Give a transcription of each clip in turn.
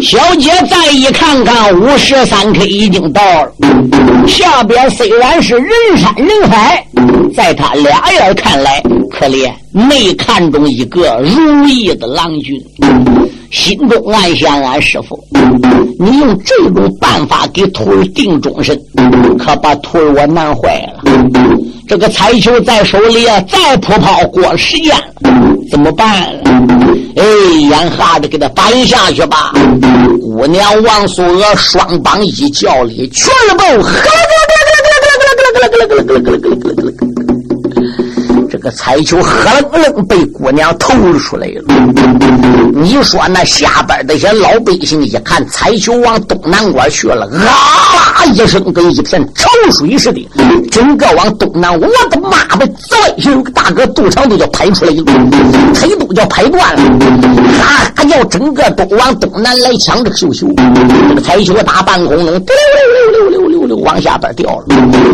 小姐再一看看，五十三 K 已经到了。下边虽然是人山人海，在他俩眼看来，可怜没看中一个如意的郎君。心中暗想：俺师傅，你用这种办法给徒儿定终身，可把徒儿我难坏了。这个彩球在手里啊，再扑抛过时间了，怎么办？哎，眼哈的给他搬下去吧。姑娘王素娥双膀一叫里，全部这个彩球呵楞楞被姑娘投了出来了。你说那下边那些老百姓一看彩球往东南拐去了，啊！一声跟一片潮水似的，整个往东南，我的妈的，这有个大哥肚肠都叫拍出来一个，腿都叫拍断了，啊，要整个都往东南来抢这个绣绣，这个彩球打半空中，溜溜溜溜溜溜溜往下边掉了。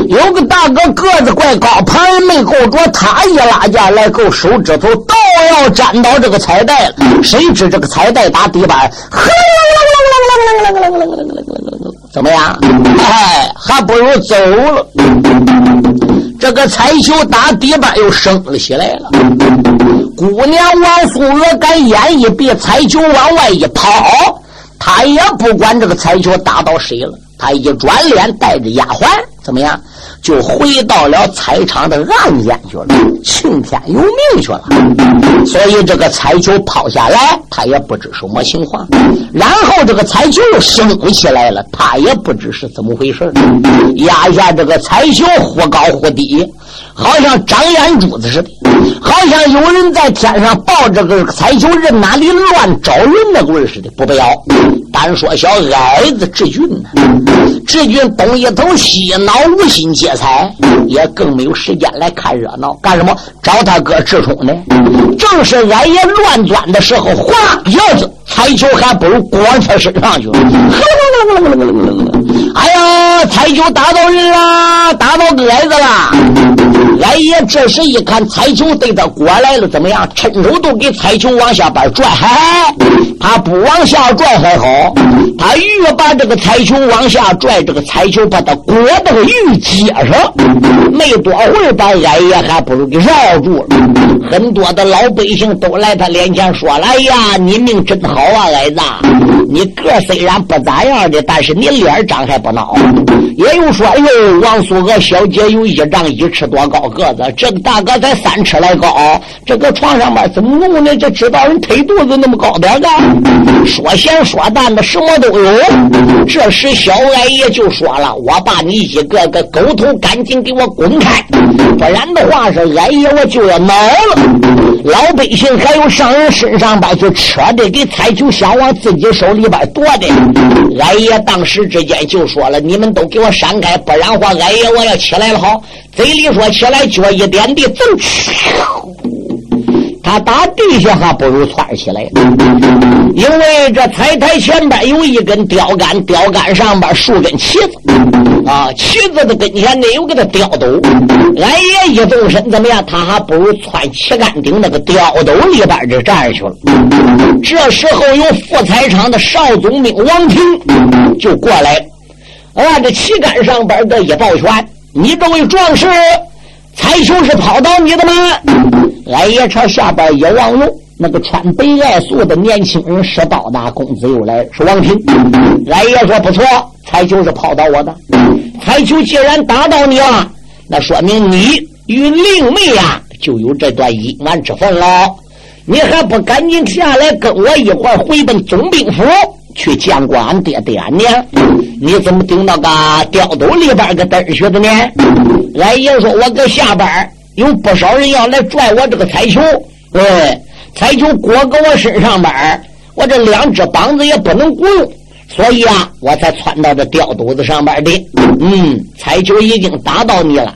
有个大哥个子怪高，旁人没够着他。一拉架来够手指头都要粘到这个彩带了，谁知这个彩带打底板，嘿怎么样？哎，还不如走了。这个彩球打底板又升了起来了。姑娘王素娥敢眼一闭，彩球往外一跑，她也不管这个彩球打到谁了，她一转脸带着丫鬟，怎么样？就回到了彩场的暗间去了，青天有命去了。所以这个彩球抛下来，他也不知什么情况。然后这个彩球升起来了，他也不知是怎么回事压下这个彩球忽高忽低，好像长眼珠子似的，好像有人在天上抱着个彩球，任哪里乱找人那个味似的。不不要，单说小矮子志俊呢，志俊东一头西脑无心接。财也更没有时间来看热闹，干什么？找他哥志冲呢？正是俺爷乱钻的时候，哗一下子彩球还不如咣他身上去了。哎呀，彩球打到人了，打到矮子了。俺爷这时一看彩球对他过来了，怎么样？伸手都给彩球往下边拽，嗨，他不往下拽还好，他越把这个彩球往下拽，这个彩球把他裹到个玉阶上，没多会儿把俺爷还不如给绕住了。很多的老百姓都来他脸前说了：“哎呀，你命真好啊，矮子！你个虽然不咋样的，但是你脸长还不孬。”也有说：“哎呦，王素娥小姐有一丈一尺多高个子，这个大哥才三尺来高，这个床上面怎么弄的？这知道人腿肚子那么高点个？说咸说淡的什么都有。”这时小矮爷就说了：“我把你一个个狗头赶紧给我滚开，不然的话是矮爷我就要恼了。”老百姓还有上人身上边就扯的给彩球想往自己手里边夺的，矮爷当时之间就说了：“你们都给我闪开，不然话矮爷我要起来了。”好，嘴里说起来，脚一点地，噌！他打地下还不如窜起来，因为这彩台前边有一根吊杆，吊杆上边竖根旗子，啊，旗子的跟前没有个那吊斗，俺爷一动身怎么样？他还不如窜旗杆顶那个吊斗里边就站去了。这时候有副彩场的少总兵王平就过来，按着旗杆上边的一抱拳：“你这位壮士，彩球是跑到你的吗？”俺爷朝下边一望，路，那个穿白外素的年轻人是包大公子又来，是王平。俺爷说不错，彩球是跑到我的。彩球既然打到你了，那说明你与令妹呀就有这段阴暗之分了。你还不赶紧下来跟我一块回奔总兵府去见过俺爹爹俺娘？你怎么顶到个吊斗里边个嘚去的呢？俺爷说，我搁下边。有不少人要来拽我这个彩球，对，彩球裹搁我身上边我这两只膀子也不能鼓用，所以啊，我才窜到这吊斗子上边的。嗯，彩球已经打到你了，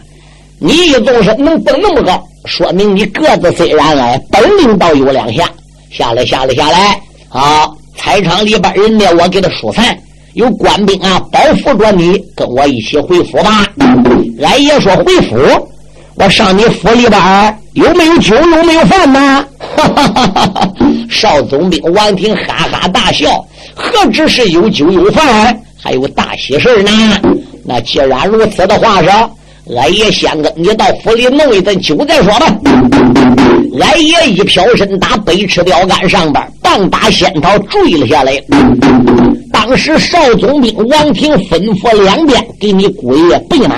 你一动身能蹦那么高，说明你个子虽然矮，本领倒有两下。下来，下来，下来！好，彩场里边人呢，我给他疏散，有官兵啊保护着你，跟我一起回府吧。俺爷说回府。我上你府里边有没有酒，有没有饭呢？少总兵王平哈哈大笑，何止是有酒有饭，还有大喜事呢？那既然如此的话说，俺爷先跟你到府里弄一顿酒再说吧。俺爷一飘身打北池钓竿上边，棒打仙桃坠了下来。当时少总兵王庭吩咐两边给你姑爷备马。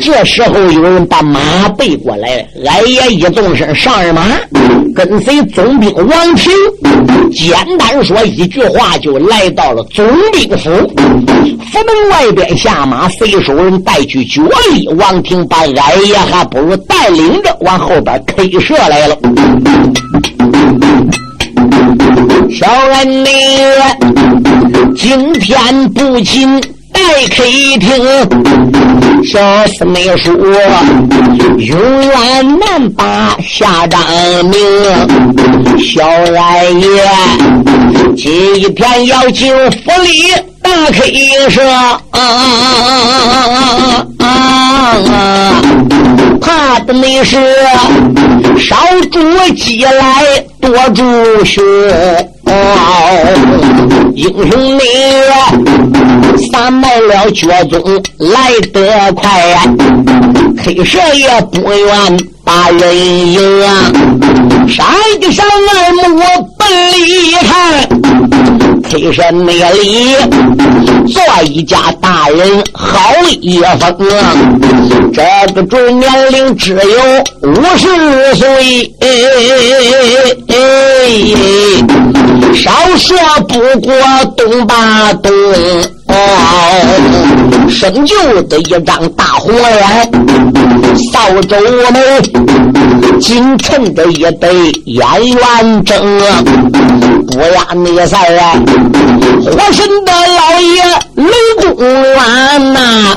这时候有人把马背过来，俺爷一动身上二马，跟随总兵王庭。简单说一句话，就来到了总兵府。府门外边下马，随手人带去脚力。王庭把俺爷还不如带领着往后边 K 射来了。小恩你今天不仅带 K 听，小四妹说永远难把下张明。小俺爷今天要进府里大 K 射，怕的你是少主鸡来多主血。英雄你三卖了绝踪来得快呀，黑蛇也不愿把人赢啊！山上二目奔里看，黑蛇那里做一家大人好一封啊！这个准年龄只有五十岁。少说不过东八东，生就的一张大红脸，扫帚眉，紧衬着一对眼圆睁，不呀那啥啊，火神的老爷雷公元呐，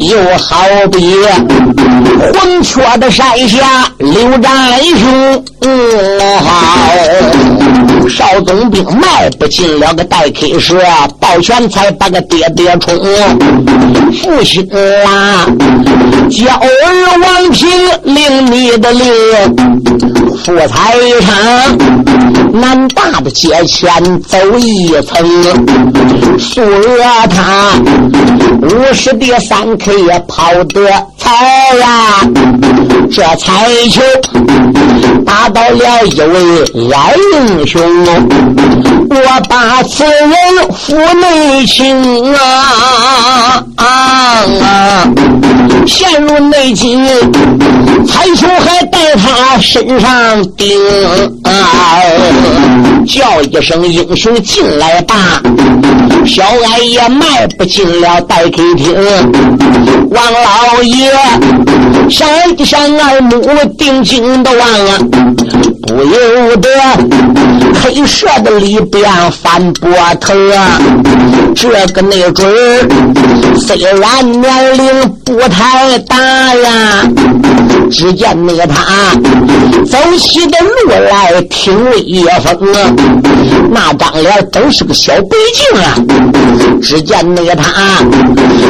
又好比黄雀的山下刘占雄，好。少总兵迈不进了个戴 K 蛇，抱拳才把个爹爹冲。父亲啊，叫儿王平领你的令，富财场南大他的街前走一层，数额他五十的三 K 也跑得彩呀，这彩球打到了一位老英雄。我把此人府内情啊啊啊！陷入内急，彩球还带他身上顶啊！叫一声英雄进来吧，小矮也迈不进了待客厅。王老爷闪一闪二目，定睛的望啊，不由得。黑蛇的里边翻波头啊，这个没准，虽然年龄不太大呀，只见那个他走起的路来挺威风啊，那张脸都是个小白净啊。只见那个他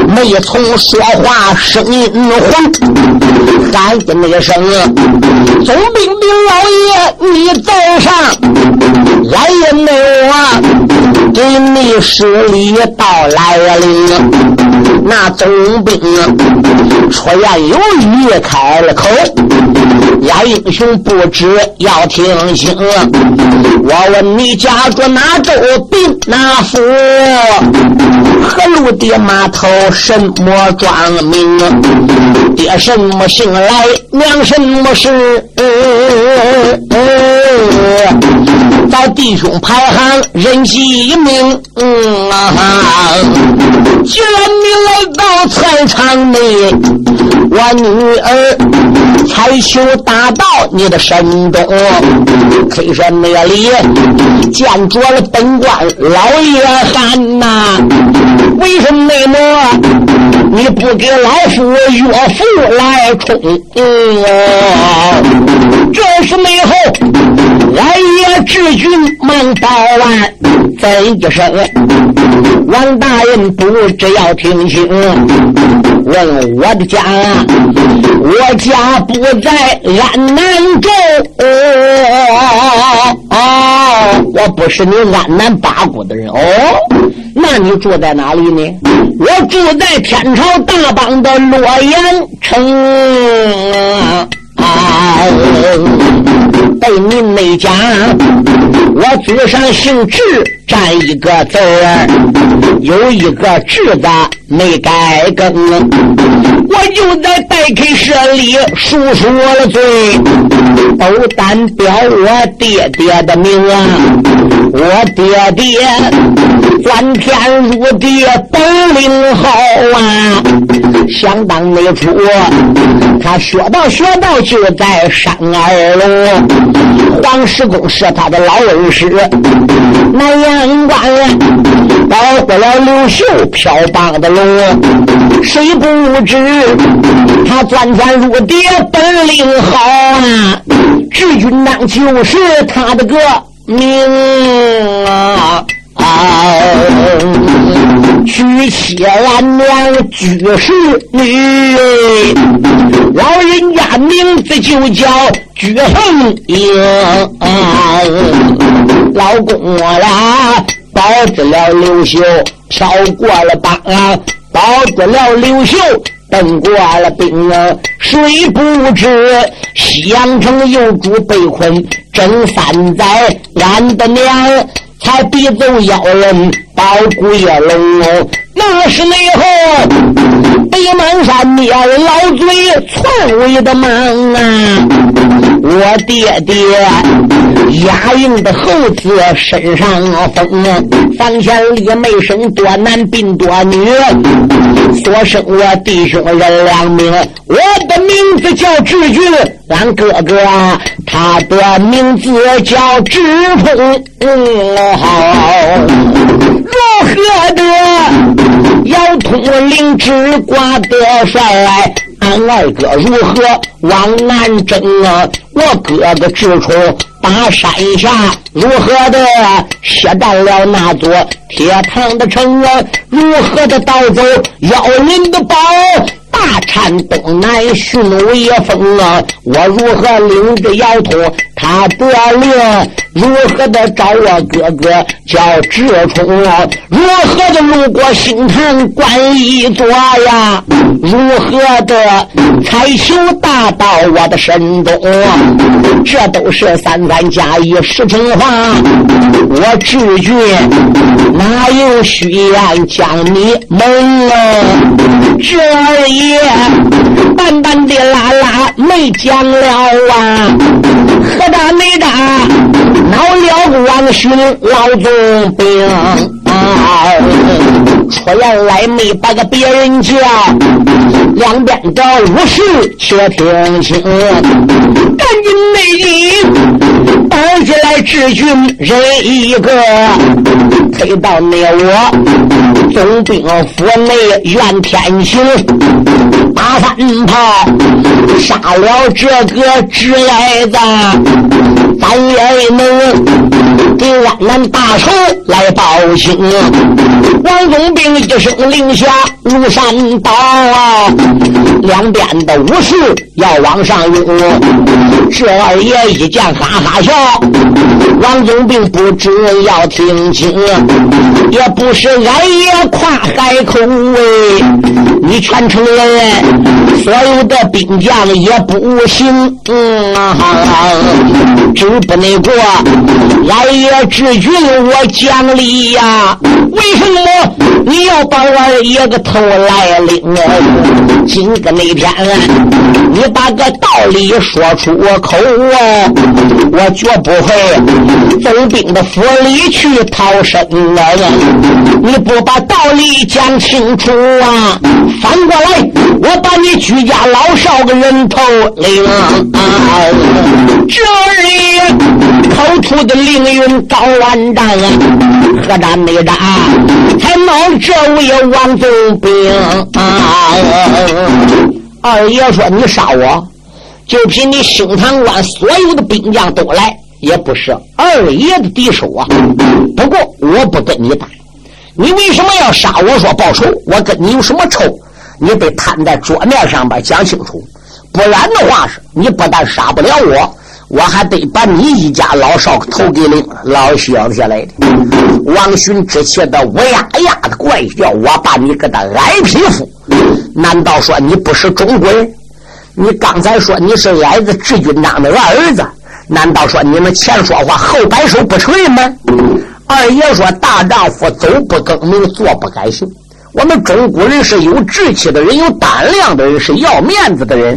没从说话，声音黄，喊的那个声，总兵兵老爷你在上。俺也没啊，给你施礼到来了。那总兵出言有语开了口，俺英雄不知要听清。我问你家住哪州兵哪府？何路的码头什么庄名？爹什么姓来？娘什么氏？在弟兄排行人几名？嗯啊！来到菜场内，我女儿才修打到你的身中。黑山那里见着了本官老爷汉呐，为什么你不给老夫岳父来冲？这是美后，也知军忙报完，怎一声？王大人不知要听清，问我的家，我家不在安南州。哦，我我不是你安南八股的人哦，那你住在哪里呢？我住在天朝大邦的洛阳城。啊，被您那家，我祖上姓智，占一个字儿，有一个智字没改更。我就在待客舍里述说了罪，都单表我爹爹的名啊，我爹爹钻天入地本领好啊，想当那初他学道学道。就在山二龙，黄石公是他的老恩师，南阳关保护了刘秀飘荡的龙，谁不知他钻天入地本领好啊？智军当就是他的个名啊！娶妻俺娘居士女，老人家名字就叫居恒英。老公我俩保住了刘秀，飘过了邦，保住了刘秀，登过了冰。谁不知西阳城有主被困正三载，俺的娘。才逼走妖人保古叶龙，那是内后北邙山灭老嘴篡位的忙啊！我爹爹押运的猴子身上风，房前立没生多男并多女，所生我弟兄人两名。我的名字叫志俊，俺哥哥他的名字叫智通。好，我灵之挂得帅？俺二哥如何往南征啊？我哥哥智冲把山下如何的歇占了那座铁堂的城啊？如何的盗走妖人的宝？大颤东南巡威风啊！我如何领着姚通他得令？如何的找我哥哥叫智冲啊？如何的路过星坛观一座呀？如何的才求大到我的身中？这都是三三加一实情话。我智俊哪有虚言将你蒙啊？这而已。淡淡的啦啦没讲了啊，何大没打闹了王兄老总兵啊，出言来没把个别人叫，两边的武士且听清，赶紧内应，抱起来治军人一个，推到那我总兵府内怨天行。打三炮，杀了这个侄儿子，咱也能给俺们大仇来报信。王总兵一声令下，如山倒啊！两边的武士要往上涌，这二爷一见哈哈笑。王总兵不知要听清，也不是俺爷夸海口哎，你全城人所有的兵将也不行，嗯啊，只不能过俺爷治军我讲理呀，为什么你要把二爷个头来领？今个那天你把个道理说出口啊，我绝不会。总兵的府里去逃生啊！你不把道理讲清楚啊！反过来，我把你居家老少个人头领！这里口吐的凌云高万丈啊！何战没战，才闹这位王总兵啊！二爷说：“你杀我，就凭你兴唐关所有的兵将都来。”也不是二爷的敌手啊！不过我不跟你打，你为什么要杀我？说报仇，我跟你有什么仇？你得摊在桌面上边讲清楚，不然的话是，你不但杀不了我，我还得把你一家老少头给领老乡下来的。王勋之气的乌呀呀的怪叫，我把你给他挨皮肤。难道说你不是中国人？你刚才说你是矮子智军长的儿子？难道说你们前说话后摆手不承认吗？二爷说：“大丈夫走不更名，坐不改姓。我们中国人是有志气的人，有胆量的人，是要面子的人。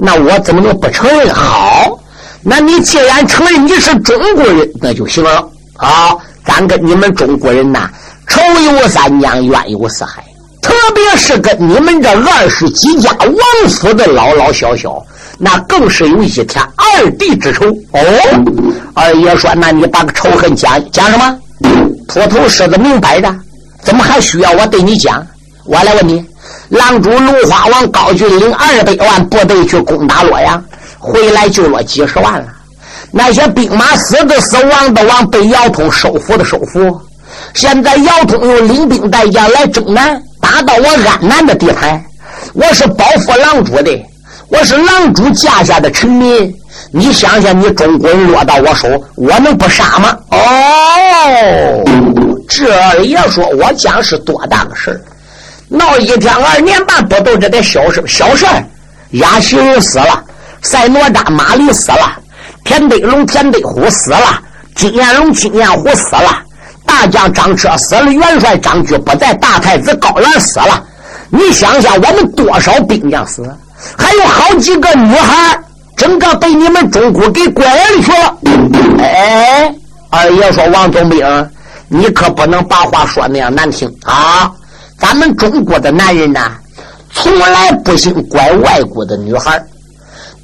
那我怎么能不承认？好，那你既然承认你是中国人，那就行了。好，咱跟你们中国人呐，仇有三江，怨有四海。特别是跟你们这二十几家王府的老老小小，那更是有一天二弟之仇。哦，二爷说：那你把个仇恨讲讲什么？”秃头狮子明摆着，怎么还需要我对你讲？我来问你，狼主龙花王高峻领二百万部队去攻打洛阳，回来就落几十万了。那些兵马死的死，亡的亡，被姚通收服的收服。现在姚通又领兵带将来征南，打到我安南的地盘。我是保护狼主的，我是狼主架下的臣民。你想想，你中国人落到我手，我能不杀吗？哦，这二爷说，我讲是多大个事儿？闹一天二年半，不都这点小事？小事儿，亚西人死了，赛诺扎马里死了，田德龙田德虎死了，金焰龙金焰虎死了，大将张彻死了，元帅张举不在，大太子高兰死了。你想想，我们多少兵将死？还有好几个女孩整个被你们中国给拐了去了。哎，二爷说：“王总兵，你可不能把话说那样难听啊！咱们中国的男人呢，从来不兴拐外国的女孩，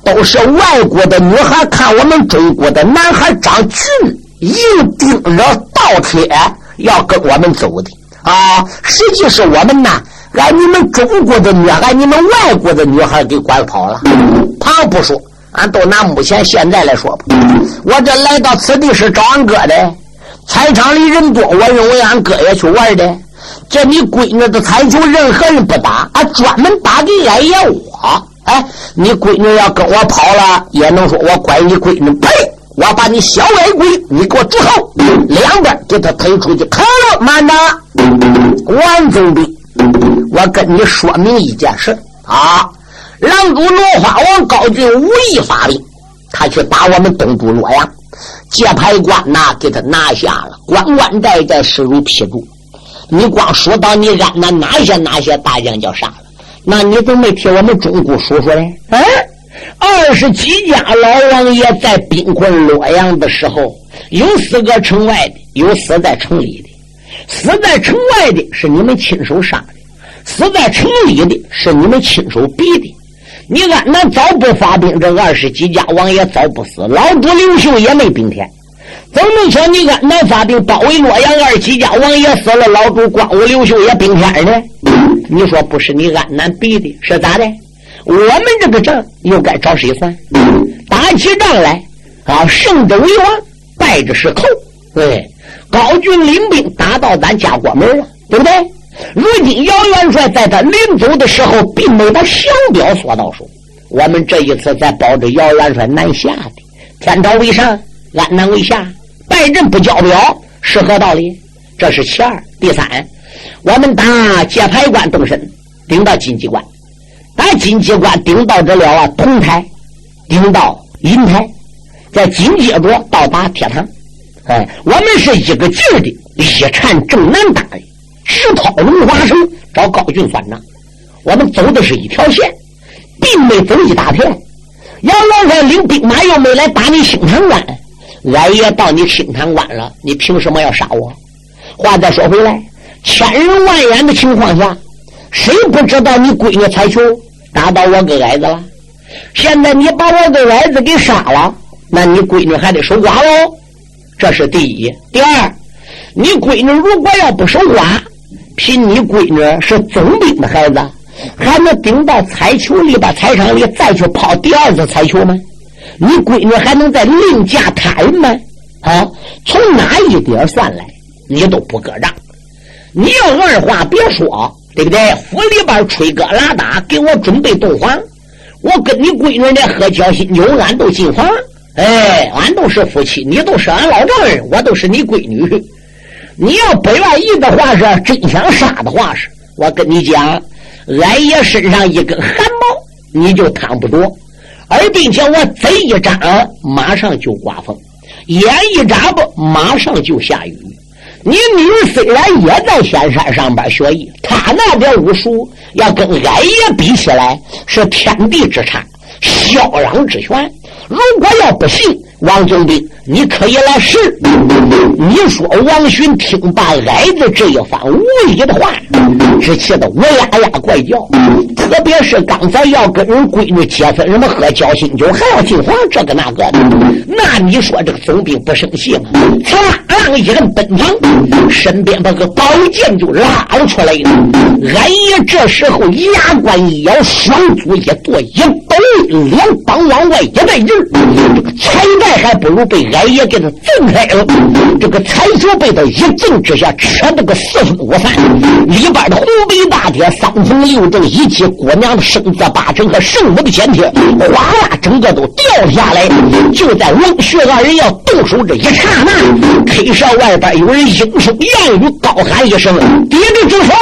都是外国的女孩看我们中国的男孩长俊，硬盯着倒贴要跟我们走的啊！实际是我们呢，按你们中国的女，孩，你们外国的女孩给拐跑了。旁不说。”俺都拿目前现在来说吧，我这来到此地是找俺哥的，菜场里人多，我认为俺哥也去玩的。这你闺女的彩球，任何人不打，俺专门打给俺爷我。哎，你闺女要跟我跑了，也能说我拐你闺女。呸！我把你小矮鬼，你给我住口！两边给他推出去。好了，慢着，万总兵，我跟你说明一件事啊。狼主罗花王高俊无意发兵，他去打我们东都洛阳，界牌官呐给他拿下了，关关寨寨势如劈竹。你光说到你安南哪些哪些大将叫杀了，那你都没替我们中国说说呢？啊，二十几家老王爷在兵困洛阳的时候，有四个城外的，有死在城里的。死在城外的是你们亲手杀的，死在城里的是你们亲手逼的。你安南早不发兵，这二十几家王爷早不死，老主刘秀也没兵天。怎么能瞧你安南发兵包围洛阳，二十几家王爷死了，老主光武刘秀也兵天呢？你说不是你安南逼的，是咋的？我们这个仗又该找谁算？打起仗来啊，胜者为王，败者是寇。对，高俊领兵打到咱家国门了，对不对？如今姚元帅在他临走的时候，并没把降表索到手。我们这一次在保着姚元帅南下的，天朝为上，安南为下，败阵不交表是何道理？这是其二。第三，我们打界牌关动身，顶到金鸡关，打金鸡关顶到这了啊，铜台，顶到银台，再紧接着到达铁堂。哎，我们是一个劲儿的一缠正南打的。直掏龙华城找高俊算账，我们走的是一条线，并没走一大片。杨元帅领兵马又没来打你青潭关，俺也到你青潭关了，你凭什么要杀我？话再说回来，千人万眼的情况下，谁不知道你闺女彩球打到我个矮子了？现在你把我个矮子给杀了，那你闺女还得守寡喽？这是第一。第二，你闺女如果要不守寡，凭你闺女是总兵的孩子，还能顶到彩球里边、彩场里再去抛第二次彩球吗？你闺女还能再另嫁他人吗？啊，从哪一点算来，你都不搁账。你要二话别说，对不对？府里边吹歌拉打，给我准备洞房，我跟你闺女的喝交心酒，俺都进房。哎，俺都是夫妻，你都是俺老丈人，我都是你闺女。你要不愿意的话是，真想杀的话是，我跟你讲，俺爷身上一根汗毛你就烫不着，而并且我嘴一张，马上就刮风；眼一眨巴，马上就下雨。你女儿虽然也在仙山上边学艺，她那点武术要跟俺爷比起来，是天地之差，霄壤之悬。如果要不信，王总兵，你可以来试。你说王巡听罢矮子这一番无理的话，只气得我呀呀怪叫。特别是刚才要跟人闺女结婚，什么喝交心酒，还要进房这个那个的，那你说这个总兵不生气吗？呲啦一摁奔房，身边把个宝剑就拉了出来了。俺爷这时候牙关一咬，双足一跺，一抖，两膀往外一带劲，这个彩带还不如被俺爷给他震开了。这个彩球被他一震之下，扯得个四分五散，里边的红白大帖、三层六正，以及姑娘的生子八成和圣母的前帖，哗啦，整个都掉下来。就在王学二人要动手这一刹那，K 社外边有人应声言语，高喊一声：“爹爹住手！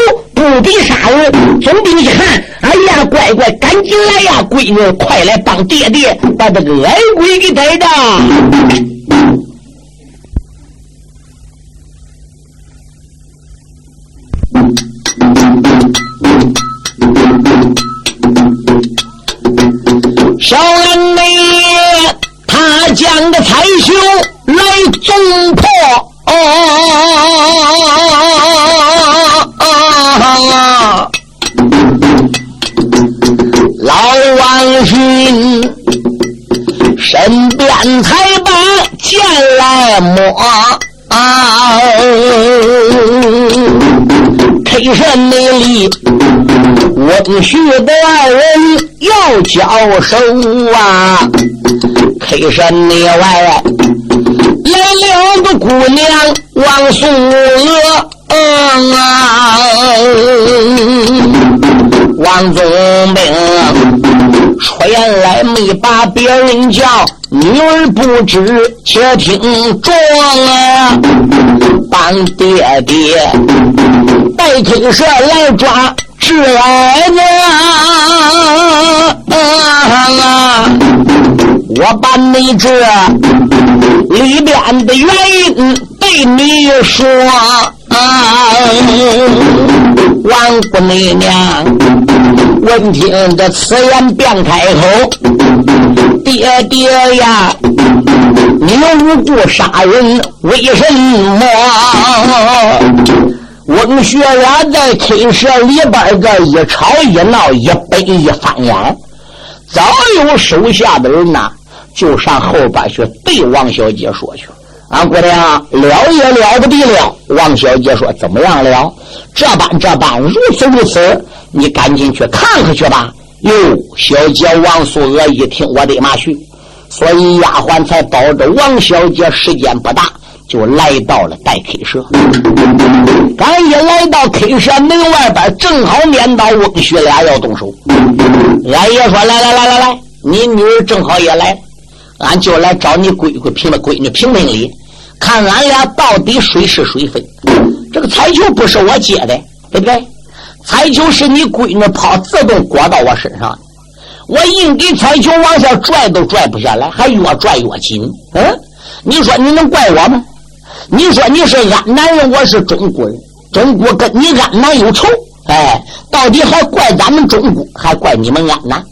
不比杀人！”总兵一看，哎呀，乖乖，赶紧来呀，闺女，快来帮爹爹把这个矮鬼给逮着。小恩内，他将个彩绣来总破。老王勋身边才把剑来摸。黑山内里，温旭的二人要交手啊！黑山内外来了个姑娘王素娥，王宗兵出言来没把别人叫。女儿不知，且听着啊！帮爹爹带听蛇来抓侄儿子啊！我把你这里边的原因对你说啊！王姑娘闻听这此言，便开口。爹爹呀，你无故杀人，为什么？温学俩在寝室里边个一吵一闹，一背一翻眼，早有手下的人呐，就上后边去对王小姐说去。俺姑娘了也了不得了。王小姐说：“怎么样了？这般这般，如此如此，你赶紧去看看去吧。”哟，小姐王素娥一听，我的妈去！所以丫鬟才保着王小姐，时间不大，就来到了待 K 社。刚一来到 K 社门外边，正好撵到翁婿俩要动手。俺爷说：“来来来来来，你女儿正好也来，俺就来找你闺闺评了闺女评评理，看俺俩到底谁是谁非。这个彩球不是我接的，对不对？”彩球是你闺女跑，自动裹到我身上，我硬给彩球往下拽都拽不下来，还越拽越紧。嗯，你说你能怪我吗？你说你是安南人，我是中国人，中国跟你安南有仇，哎，到底还怪咱们中国，还怪你们安南？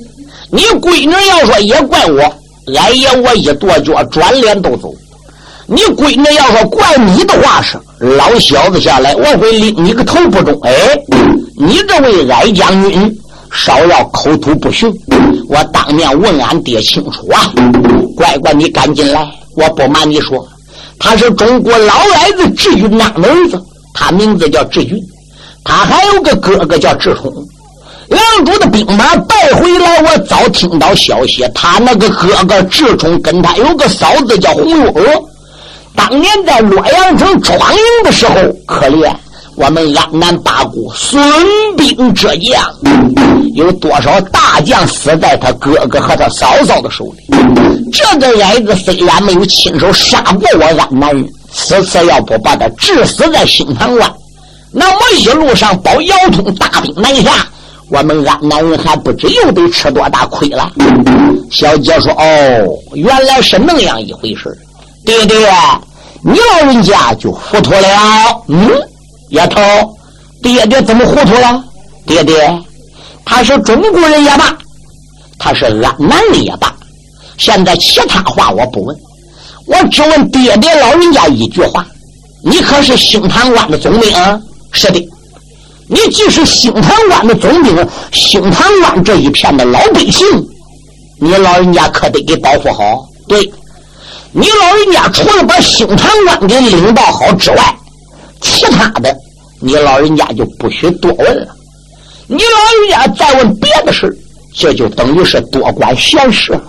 你闺女要说也怪我，俺爷我一跺脚，转脸都走。你闺女要说怪你的话是，老小子下来，我会拎你个头不中。哎。你这位矮将军，少要口吐不逊，我当面问俺爹清楚啊！乖乖，你赶紧来！我不瞒你说，他是中国老矮子智云那的儿子，他名字叫智云，他还有个哥哥叫智冲。梁主的兵马带回来，我早听到消息，他那个哥哥智冲跟他有个嫂子叫红月娥，当年在洛阳城闯营的时候，可怜。我们安南八股损兵折将，有多少大将死在他哥哥和他嫂嫂的手里？这个矮子虽然没有亲手杀过我安南人，此次要不把他致死在新唐关，那么一路上保姚通大兵南下，我们安南人还不知又得吃多大亏了。小姐说：“哦，原来是那样一回事爹爹，你老人家就糊涂了。嗯。”丫头，爹爹怎么糊涂了？爹爹，他是中国人也罢，他是安南的也罢，现在其他话我不问，我只问爹爹老人家一句话：你可是兴唐关的总兵啊？是的，你既是兴唐关的总兵，兴唐关这一片的老百姓，你老人家可得给保护好。对，你老人家除了把兴唐关给领导好之外。其他的，你老人家就不许多问了。你老人家再问别的事这就等于是多管闲事了。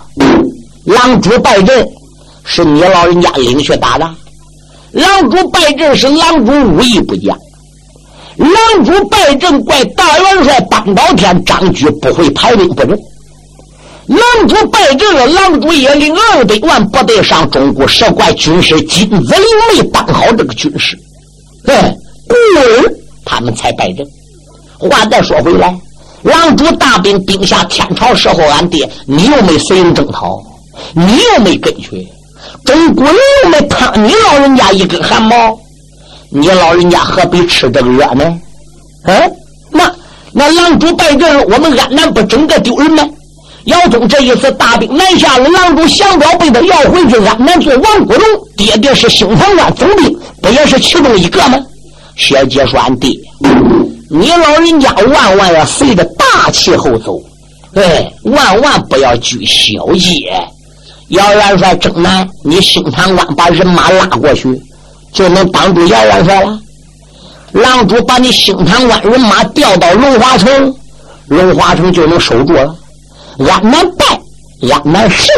狼主败阵是你老人家领去打的，狼主败阵是狼主武艺不佳，狼主败阵怪大元帅当宝天张举不会排兵布阵，狼主败阵了，狼主也领二百万部队上中国，是怪军师金子灵没当好这个军师。对，故而他们才败阵。话再说回来，狼主大兵兵下天朝时候，俺爹你又没随应征讨，你又没跟去，中国人又没烫你老人家一根汗毛，你老人家何必吃这个药呢？嗯，那那狼主败阵，我们安南不整个丢人吗？姚通这一次大兵南下了，狼主降表被他要回去安南做王国龙，爹爹是兴唐关总兵。不也是其中一个吗？小姐说：“俺爹，你老人家万万要随着大气候走，哎，万万不要拘小节。姚元帅征南，你兴唐关把人马拉过去，就能挡住姚元帅了。狼主把你兴唐关人马调到龙华城，龙华城就能守住了。安南败，安南胜，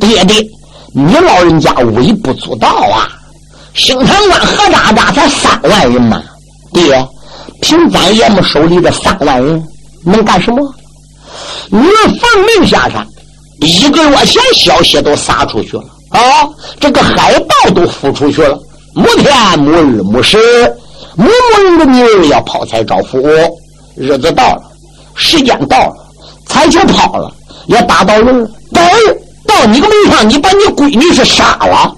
爹爹，你老人家微不足道啊。”兴唐关何渣渣才三万人嘛，爹，凭咱爷们手里的三万人能干什么？你们奉命下山，一个月前消息都撒出去了啊！这个海报都付出去了。没天没日没时，母母人的女儿要抛彩招福，日子到了，时间到了，彩球抛了，也打到人了。到到你个门上，你把你闺女是杀了，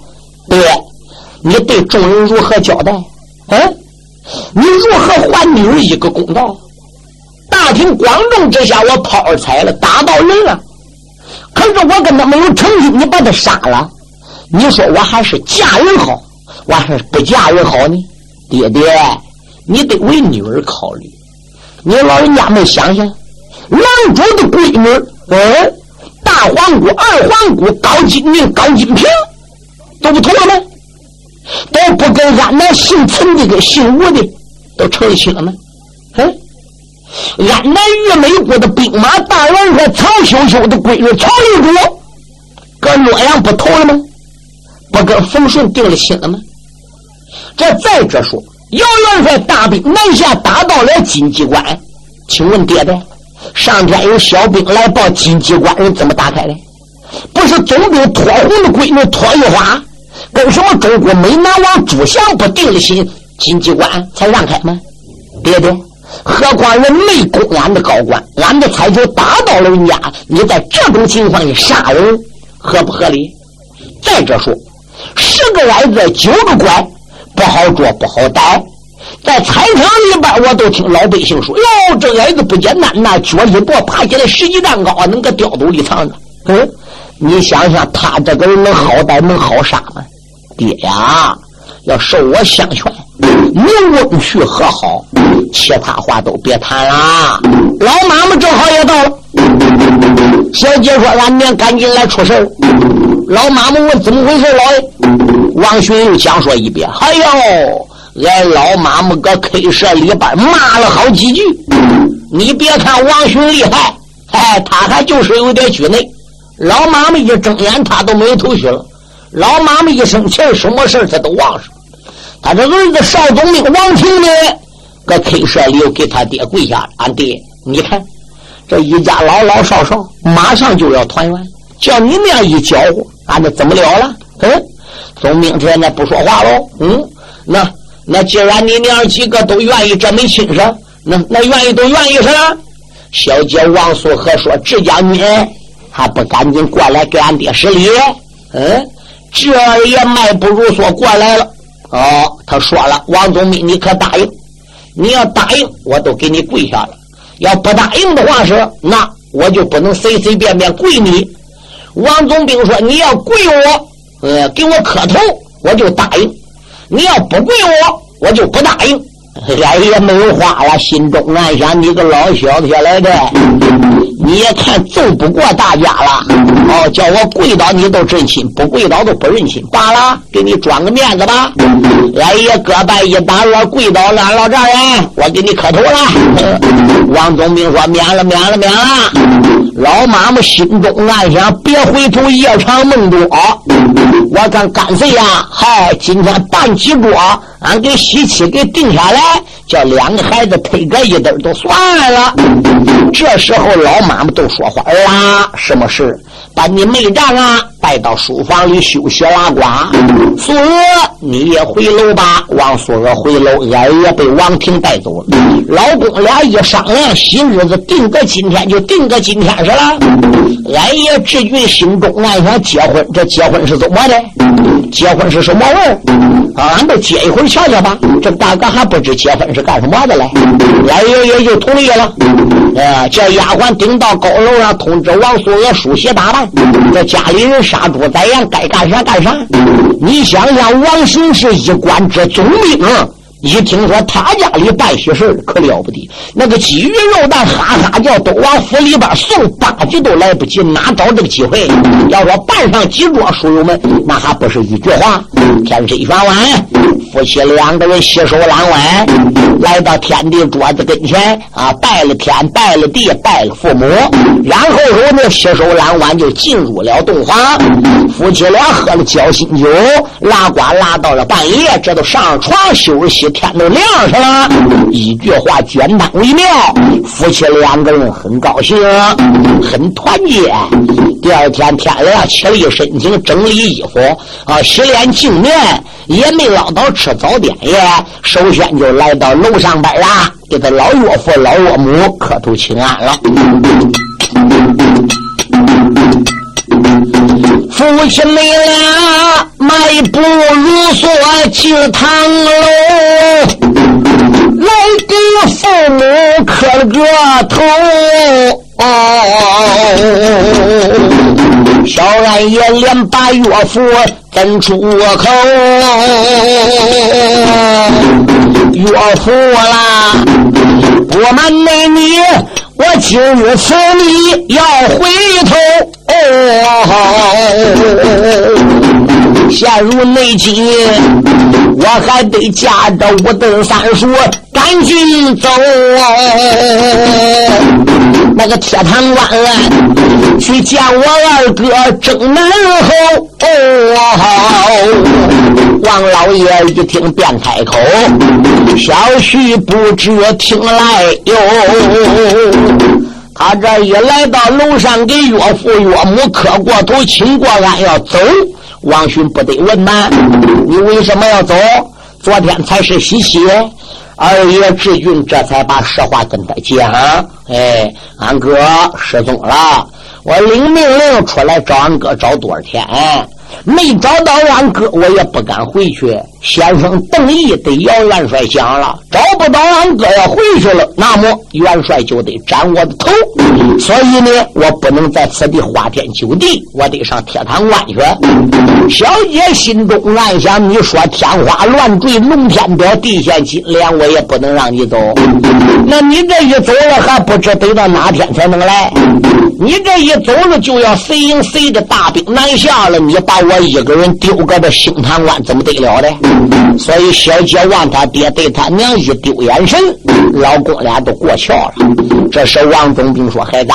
爹。你对众人如何交代？嗯，你如何还女儿一个公道？大庭广众之下，我抛彩了，打到人了。可是我跟他没有成亲，你把他杀了，你说我还是嫁人好，我还是不嫁人好呢？爹爹，你得为女儿考虑。你老人家没想想，狼主的闺女，哦，大皇姑、二皇姑高金明、高金平，都不同了吗？都不跟安南姓陈的跟姓吴的都成亲了吗？嗯，安南玉美国的兵马大元帅曹秀秀的闺女曹丽珠，跟洛阳不投了吗？不跟冯顺定了亲了吗？这再者说，姚元帅大兵南下，打到了金鸡关，请问爹爹，上天有小兵来报金鸡关人怎么打开的？不是总兵托红的闺女托玉花？跟什么中国美男王朱祥不定了心，金鸡关才让开吗？爹爹，何况人没攻俺的高官，俺的彩球打到了人家，你在这种情况下杀人，合不合理？再者说，十个矮子九个拐，不好捉不好逮。在彩场里边，我都听老百姓说：“哟，这矮子不简单呐，脚一跛爬起来十几丈高，能搁吊斗里藏着。”嗯，你想想，他这个人能好歹，能好啥吗？爹呀，要受我相劝，你翁婿和好，其他话都别谈了。老妈妈正好也到了，小姐说：“俺娘赶紧来出事老妈妈问：“怎么回事？”老爷王巡又讲说一遍：“哎呦，俺老妈妈搁 K 社里边骂了好几句。你别看王巡厉害，哎，他还就是有点拘内。老妈妈一睁眼，他都没头绪了。”老妈妈一生气，什么事他都忘上。他这儿子少总兵王庭呢，搁 K 社里又给他爹跪下了。俺爹，你看这一家老老少少马上就要团圆，叫你那样一搅和，俺这怎么了了？嗯，总兵这那不说话喽。嗯，那那既然你娘几个都愿意这门亲事，那那愿意都愿意是吧？小姐王素和说：“智将军还不赶紧过来给俺爹施礼？”嗯，这也迈不如说过来了。哦，他说了：“王总兵，你可答应？你要答应，我都给你跪下了；要不答应的话，是那我就不能随随便便跪你。”王总兵说：“你要跪我，呃，给我磕头，我就答应；你要不跪我，我就不答应。”俺也没有话了，心中暗想：你个老小子来的，你也看揍不过大家了。哦，叫我跪倒你都真亲，不跪倒都不认亲。罢了，给你装个面子吧。俺爷胳膊一打我，跪倒了，老丈人，我给你磕头了。王总兵说：免了，免了，免了。老妈妈心中暗想：别回头，夜长梦多。我看干脆呀，嗨，今天办几桌。俺给西七给定下来，叫两个孩子推个一顿都算了。这时候老妈妈都说话啦，什么事？把你妹丈啊带到书房里休息拉呱。素娥，你也回楼吧。王素娥回楼，俺也被王婷带走了。老公俩一商量，新日子定个今天就定个今天是了。俺也志俊心中暗想：结婚，这结婚是怎么的？结婚是什么味儿？俺都结一回。瞧瞧吧，这大哥还不知结婚是干什么的嘞，老爷爷就同意了。呃，叫丫鬟顶到高楼上通知王素娥梳洗打扮，这家里人杀猪宰羊该干啥干啥。你想想，王雄是一官之总兵。一听说他家里办喜事可了不得，那个鲫鱼肉蛋哈哈叫，都往府里边送，八句都来不及，哪找这个机会？要说办上几桌，书友们那还不是一句话？天色转晚，夫妻两个人携手揽碗，来到天地桌子跟前啊，拜了天，拜了地，拜了父母，然后说呢，携手揽碗就进入了洞房。夫妻俩喝了交心酒，拉呱拉到了半夜，这都上床休息。天都亮上了，一句话简单微妙，夫妻两个人很高兴，很团结。第二天天亮，起立申请，整理衣服，啊，洗脸净面，也没捞到吃早点耶。首先就来到楼上边啊，给他老岳父、老岳母磕头请安了。夫妻们俩迈步如梭进堂楼，来给父母磕了个头。小俺也连把岳父跟出口，岳父啦，不瞒你，我今日此你要回头。哦陷入内急，我还得驾着五蹬三叔赶紧走。那个铁堂关去见我二哥郑南侯。王老爷一听便开口，小婿不知听来哟。他这一来到楼上，给岳父岳母磕过头，请过安，要走。王勋不得问呐，你为什么要走？昨天才是喜喜，二爷志俊这才把实话跟他讲。哎，俺哥失踪了，我领命令出来找俺哥，找多少天？没找到俺哥，我也不敢回去。先生邓毅得姚元帅讲了，找不到俺哥要回去了，那么元帅就得斩我的头。所以呢，我不能在此地花天酒地，我得上铁堂关去。小姐心中暗想：你说天花乱坠，龙天表，地陷金莲，我也不能让你走。那你这一走了，还不知得到哪天才能来？你这一走了，就要谁赢谁的大兵南下了，你把我一个人丢搁这星坛关，怎么得了的？所以小姐望他爹对他娘一丢眼神，老公俩都过桥了。这时王总兵说：“孩子，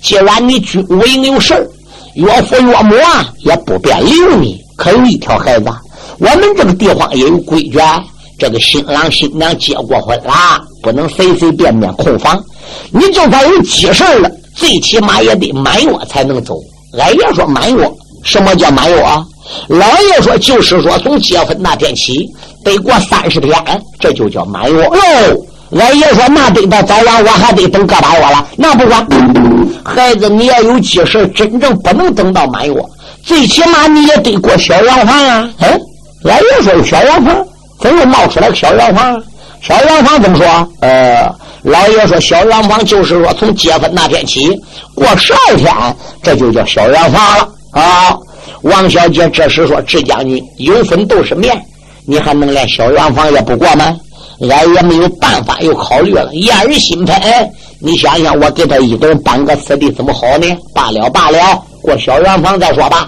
既然你军委有事岳父岳母啊也不便留你。可有一条孩子，我们这个地方也有规矩，这个新郎新娘结过婚啦，不能随随便便空房。你就算有急事了，最起码也得满月才能走。俺爷说满月，什么叫满月啊？老爷说就是说从结婚那天起，得过三十天，这就叫满月喽。俺爷说那得到早晚我还得等个把月了，那不管。孩子，你要有急事，真正不能等到满月，最起码你也得过小洋房啊。嗯，俺爷说小洋房。怎么冒出来个小洋房？小洋房怎么说？呃，老爷说小洋房就是说从结婚那天起过十二天，这就叫小洋房了啊。王小姐这时说：“智将军有粉都是面，你还能连小洋房也不过吗？”俺也没有办法，又考虑了，燕儿心喷。你想想，我给他一个人搬个此地怎么好呢？罢了罢了。过小洋房再说吧，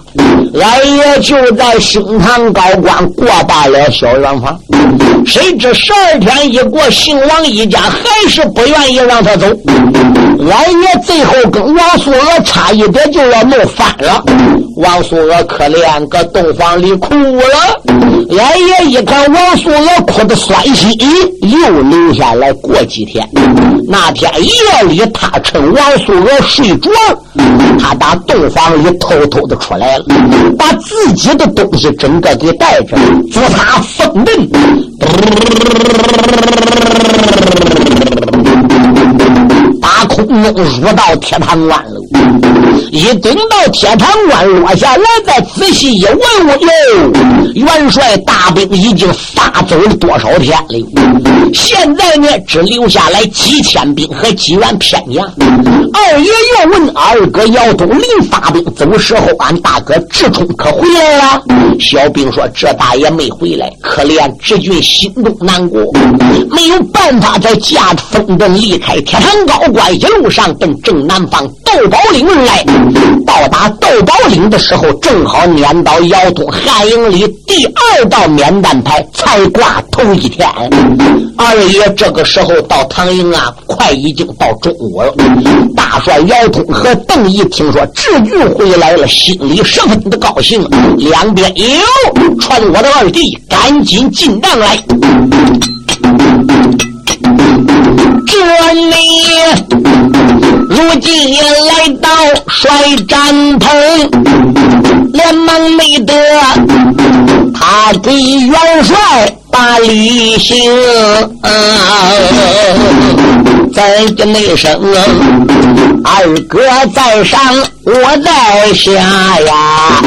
俺爷就在兴堂高官过罢了小洋房。谁知十二天一过，姓王一家还是不愿意让他走。俺爷最后跟王素娥差一点就要弄翻了。王素娥可怜，搁洞房里哭了。俺爷一看王素娥哭的酸心，又留下来过几天。那天夜里，他趁王素娥睡着，他打洞房。里偷偷的出来了，把自己的东西整个给带着，做他风蹬，弄入到铁堂关了。一等到铁堂关落下来，再仔细一问问哟，元帅大兵已经杀走了多少天了？现在呢，只留下来几千兵和几员偏将。二爷又问二哥姚东临发兵走时候，俺大哥志冲可回来了？小兵说：“这大爷没回来，可怜志军心中难过，没有办法再驾着风筝离开铁堂高关，一路上奔正南方窦宝岭而来。到达豆宝岭的时候，正好撵到姚东汉营里第二道免战牌才挂头一天。二爷这个时候到唐营啊，快已经到中午了。大帅姚通和邓毅听说智军回来了，心里十分的高兴。两边哟传我的二弟，赶紧进帐来。这里如今也来到帅帐棚，连忙没得他给元帅把礼行。再叫那声二哥在上，我在下呀。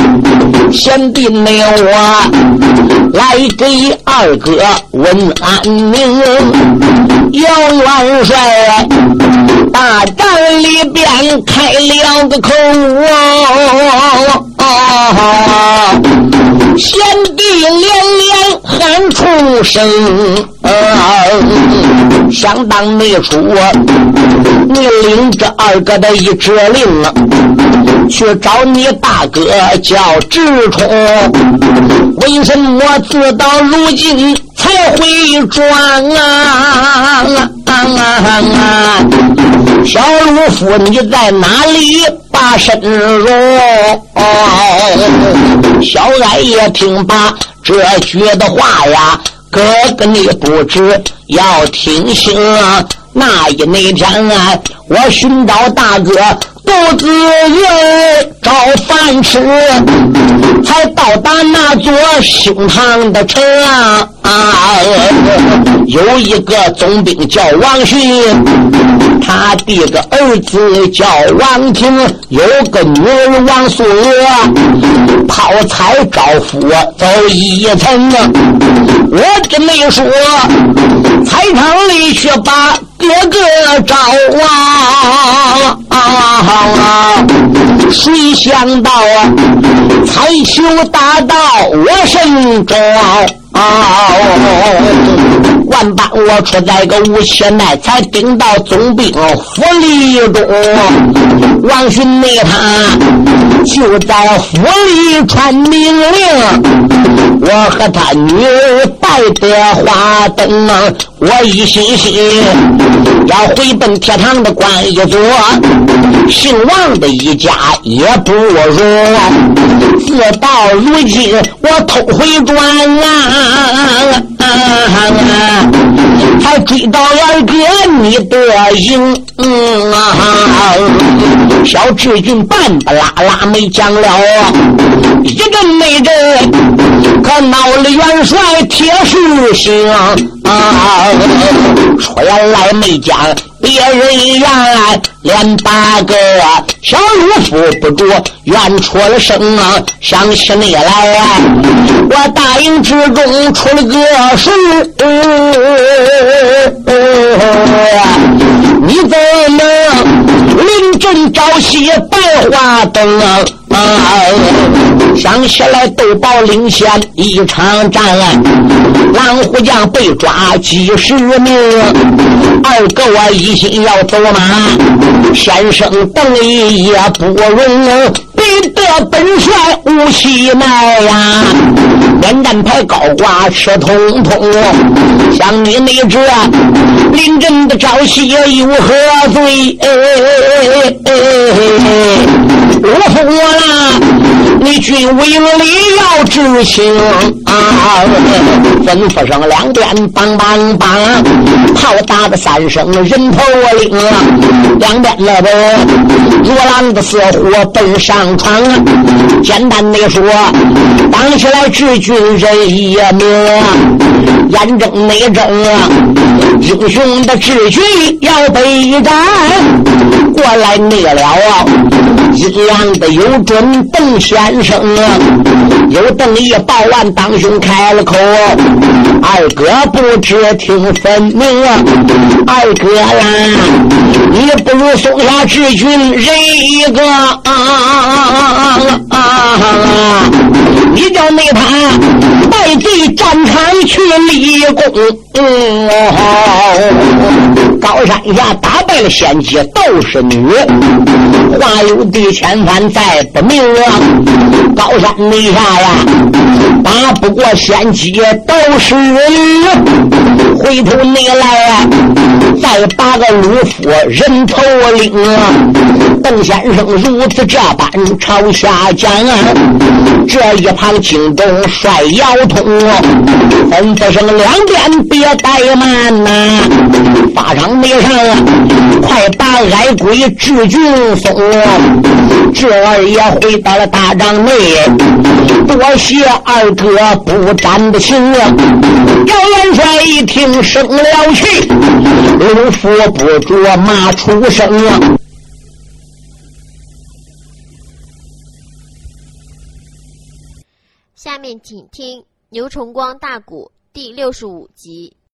贤弟没有我来给二哥问安宁。姚元帅大帐里边开了个口，贤弟连连喊出声。想当没出，你领着二哥的一指令啊，去找你大哥叫志冲。为什么自到如今才回转啊？小鲁夫，你在哪里把身容？小矮也听罢这句的话呀。哥哥，你不知要听信啊！那一那天啊，我寻找大哥，独自人找饭吃，才到达那座兴堂的城啊！有一个总兵叫王勋，他的个儿子叫王庭，有个女儿王素娥，泡菜招呼走一层啊！我真没说，菜场里去把哥哥找啊！谁想到啊，彩球打到我身中。万般我出在个五千内，才顶到总兵府里中。王巡内他就在府里传命令，我和他女儿拜得花灯。我一心心要回奔铁堂的关一座，姓王的一家也不容。自到如今，我偷回转啊！追到二哥你的营啊！小志军半不拉拉没讲了，一阵没阵，可闹了元帅铁石心啊！说来没讲。别人言，连八个小鲁夫不着，愿出了声啊！想起你来，啊我大营之中出了个事，你怎么临阵朝夕百花灯啊啊？想起来都报领先一场战，狼虎将被抓几十名。二狗啊一心要走马，先生邓毅也不容，必得本帅无锡来呀！连战牌高挂吃通通，像你那这临阵的朝夕有何罪？我服了，你军委里要执行啊！吩咐声两边梆梆梆，炮打的三声人头领啊！两边那个罗浪的似火奔上床！简单的说，当起来治军人一名！眼睁内睁啊！英雄的治军要备战，过来灭了啊！阴阳的有准邓先生，有邓毅报完当兄开了口，二哥不知听分明，二哥啦，你不如松下志军人一个啊啊啊！啊啊啊啊你叫内他带进战场去立功。嗯，高山下打败了仙姬都是女，话有地千番再不明啊。高山那下呀，打不过仙姬都是女，回头你来呀，再把个鲁夫人头我领啊。邓先生如此这般朝下讲啊，这一旁惊动帅姚通，吩咐声两边别。怠慢呐！法场没上啊，快把矮鬼智军送。这二爷回到了大帐内，多谢二哥不沾的情啊！姚元帅一听生了气，鲁夫不着骂出声啊！下面请听牛崇光大鼓第六十五集。